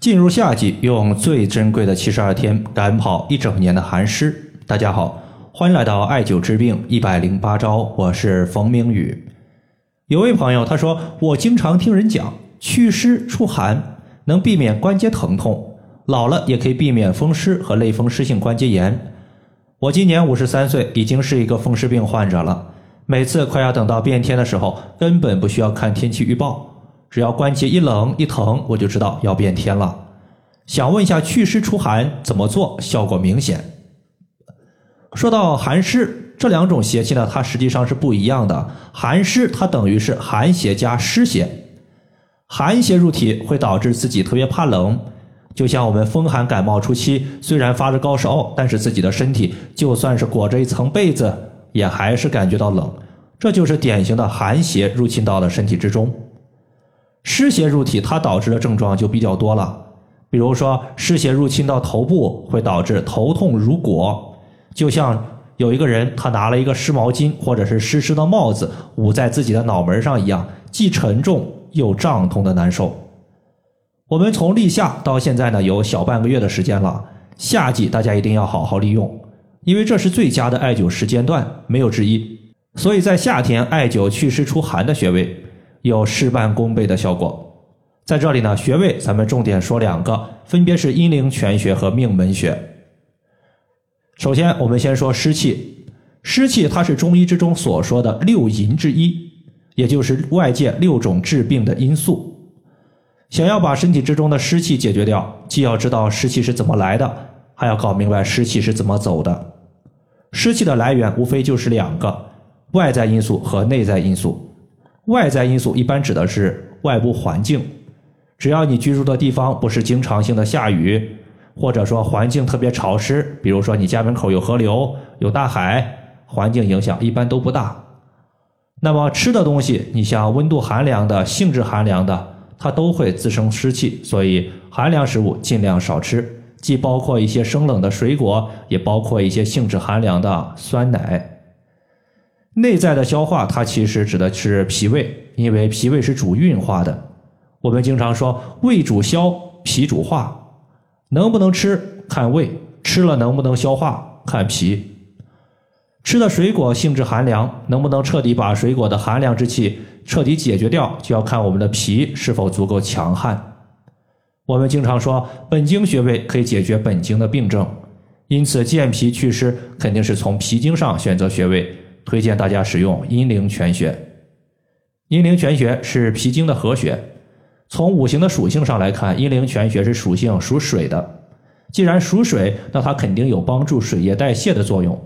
进入夏季，用最珍贵的七十二天赶跑一整年的寒湿。大家好，欢迎来到艾灸治病一百零八招，我是冯明宇。有位朋友他说，我经常听人讲祛湿除寒能避免关节疼痛，老了也可以避免风湿和类风湿性关节炎。我今年五十三岁，已经是一个风湿病患者了。每次快要等到变天的时候，根本不需要看天气预报。只要关节一冷一疼，我就知道要变天了。想问一下，祛湿除寒怎么做效果明显？说到寒湿这两种邪气呢，它实际上是不一样的。寒湿它等于是寒邪加湿邪，寒邪入体会导致自己特别怕冷，就像我们风寒感冒初期，虽然发着高烧，但是自己的身体就算是裹着一层被子，也还是感觉到冷，这就是典型的寒邪入侵到了身体之中。湿邪入体，它导致的症状就比较多了。比如说，湿邪入侵到头部，会导致头痛如裹，就像有一个人他拿了一个湿毛巾或者是湿湿的帽子捂在自己的脑门上一样，既沉重又胀痛的难受。我们从立夏到现在呢，有小半个月的时间了。夏季大家一定要好好利用，因为这是最佳的艾灸时间段，没有之一。所以在夏天艾灸祛湿除寒的穴位。有事半功倍的效果。在这里呢，穴位咱们重点说两个，分别是阴陵泉穴和命门穴。首先，我们先说湿气。湿气它是中医之中所说的六淫之一，也就是外界六种致病的因素。想要把身体之中的湿气解决掉，既要知道湿气是怎么来的，还要搞明白湿气是怎么走的。湿气的来源无非就是两个：外在因素和内在因素。外在因素一般指的是外部环境，只要你居住的地方不是经常性的下雨，或者说环境特别潮湿，比如说你家门口有河流、有大海，环境影响一般都不大。那么吃的东西，你像温度寒凉的、性质寒凉的，它都会滋生湿气，所以寒凉食物尽量少吃，既包括一些生冷的水果，也包括一些性质寒凉的酸奶。内在的消化，它其实指的是脾胃，因为脾胃是主运化的。我们经常说胃主消，脾主化，能不能吃看胃，吃了能不能消化看脾。吃的水果性质寒凉，能不能彻底把水果的寒凉之气彻底解决掉，就要看我们的脾是否足够强悍。我们经常说本经穴位可以解决本经的病症，因此健脾祛湿肯定是从脾经上选择穴位。推荐大家使用阴陵泉穴。阴陵泉穴是脾经的合穴。从五行的属性上来看，阴陵泉穴是属性属水的。既然属水，那它肯定有帮助水液代谢的作用。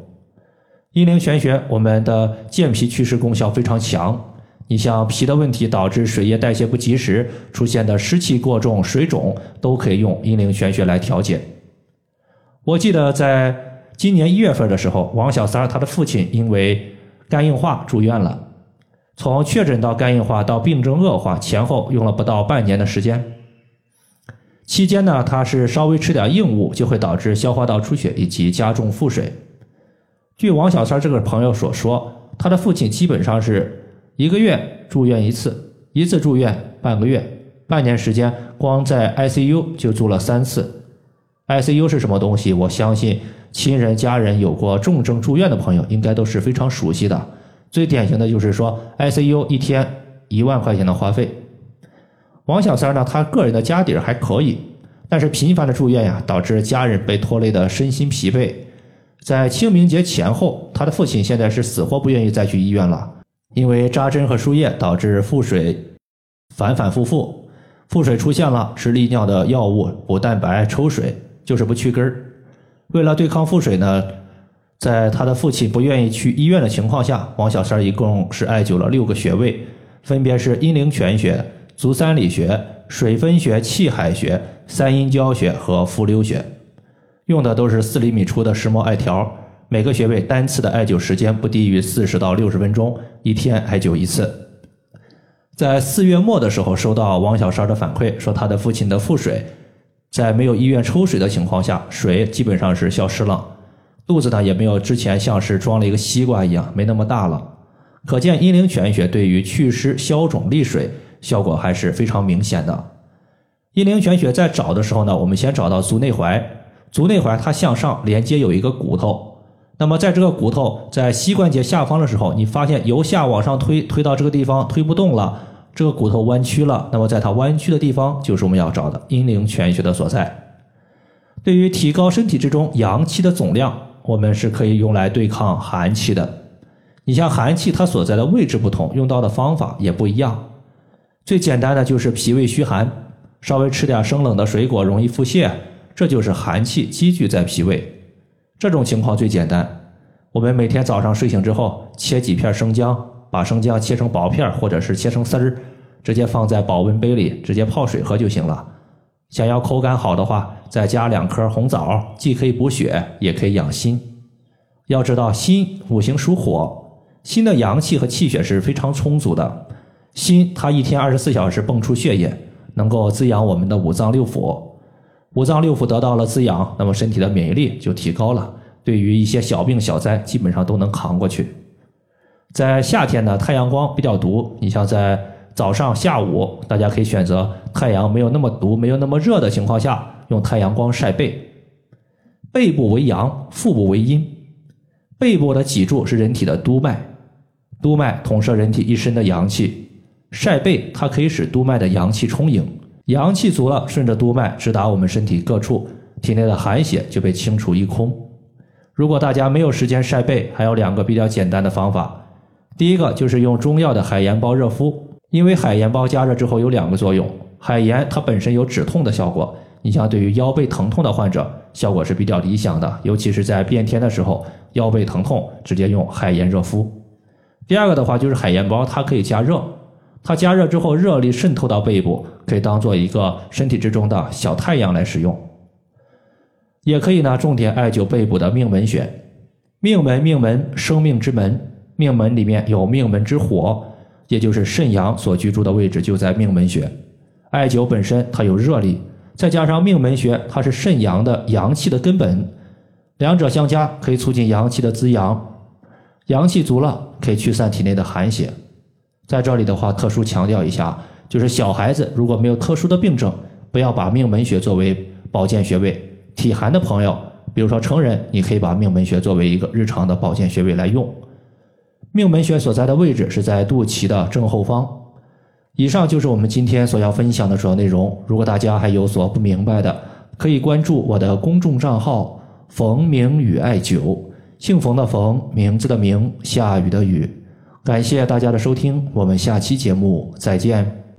阴陵泉穴，我们的健脾祛湿功效非常强。你像脾的问题导致水液代谢不及时，出现的湿气过重、水肿，都可以用阴陵泉穴来调节。我记得在。今年一月份的时候，王小三他的父亲因为肝硬化住院了。从确诊到肝硬化到病症恶化，前后用了不到半年的时间。期间呢，他是稍微吃点硬物就会导致消化道出血以及加重腹水。据王小三这个朋友所说，他的父亲基本上是一个月住院一次，一次住院半个月，半年时间光在 ICU 就住了三次。ICU 是什么东西？我相信。亲人家人有过重症住院的朋友，应该都是非常熟悉的。最典型的就是说，ICU 一天一万块钱的花费。王小三呢，他个人的家底儿还可以，但是频繁的住院呀，导致家人被拖累的身心疲惫。在清明节前后，他的父亲现在是死活不愿意再去医院了，因为扎针和输液导致腹水反反复复，腹水出现了，吃利尿的药物补蛋白抽水，就是不去根儿。为了对抗腹水呢，在他的父亲不愿意去医院的情况下，王小三一共是艾灸了六个穴位，分别是阴陵泉穴、足三里穴、水分穴、气海穴、三阴交穴和伏流穴，用的都是四厘米粗的石墨艾条，每个穴位单次的艾灸时间不低于四十到六十分钟，一天艾灸一次。在四月末的时候，收到王小三的反馈，说他的父亲的腹水。在没有医院抽水的情况下，水基本上是消失了，肚子呢也没有之前像是装了一个西瓜一样没那么大了。可见阴陵泉穴对于祛湿消肿利水效果还是非常明显的。阴陵泉穴在找的时候呢，我们先找到足内踝，足内踝它向上连接有一个骨头，那么在这个骨头在膝关节下方的时候，你发现由下往上推，推到这个地方推不动了，这个骨头弯曲了，那么在它弯曲的地方就是我们要找的阴陵泉穴的所在。对于提高身体之中阳气的总量，我们是可以用来对抗寒气的。你像寒气，它所在的位置不同，用到的方法也不一样。最简单的就是脾胃虚寒。稍微吃点生冷的水果容易腹泻，这就是寒气积聚在脾胃。这种情况最简单，我们每天早上睡醒之后切几片生姜，把生姜切成薄片或者是切成丝儿，直接放在保温杯里，直接泡水喝就行了。想要口感好的话，再加两颗红枣，既可以补血，也可以养心。要知道心五行属火，心的阳气和气血是非常充足的，心它一天二十四小时泵出血液。能够滋养我们的五脏六腑，五脏六腑得到了滋养，那么身体的免疫力就提高了，对于一些小病小灾基本上都能扛过去。在夏天呢，太阳光比较毒，你像在早上、下午，大家可以选择太阳没有那么毒、没有那么热的情况下，用太阳光晒背。背部为阳，腹部为阴。背部的脊柱是人体的督脉，督脉统摄人体一身的阳气。晒背，它可以使督脉的阳气充盈，阳气足了，顺着督脉直达我们身体各处，体内的寒邪就被清除一空。如果大家没有时间晒背，还有两个比较简单的方法。第一个就是用中药的海盐包热敷，因为海盐包加热之后有两个作用，海盐它本身有止痛的效果，你像对于腰背疼痛的患者，效果是比较理想的，尤其是在变天的时候，腰背疼痛直接用海盐热敷。第二个的话就是海盐包，它可以加热。它加热之后，热力渗透到背部，可以当做一个身体之中的小太阳来使用。也可以呢，重点艾灸背部的命门穴。命门，命门，生命之门。命门里面有命门之火，也就是肾阳所居住的位置就在命门穴。艾灸本身它有热力，再加上命门穴，它是肾阳的阳气的根本，两者相加可以促进阳气的滋养。阳气足了，可以驱散体内的寒邪。在这里的话，特殊强调一下，就是小孩子如果没有特殊的病症，不要把命门穴作为保健穴位。体寒的朋友，比如说成人，你可以把命门穴作为一个日常的保健穴位来用。命门穴所在的位置是在肚脐的正后方。以上就是我们今天所要分享的主要内容。如果大家还有所不明白的，可以关注我的公众账号“冯明宇艾灸”，姓冯的冯，名字的名，下雨的雨。感谢大家的收听，我们下期节目再见。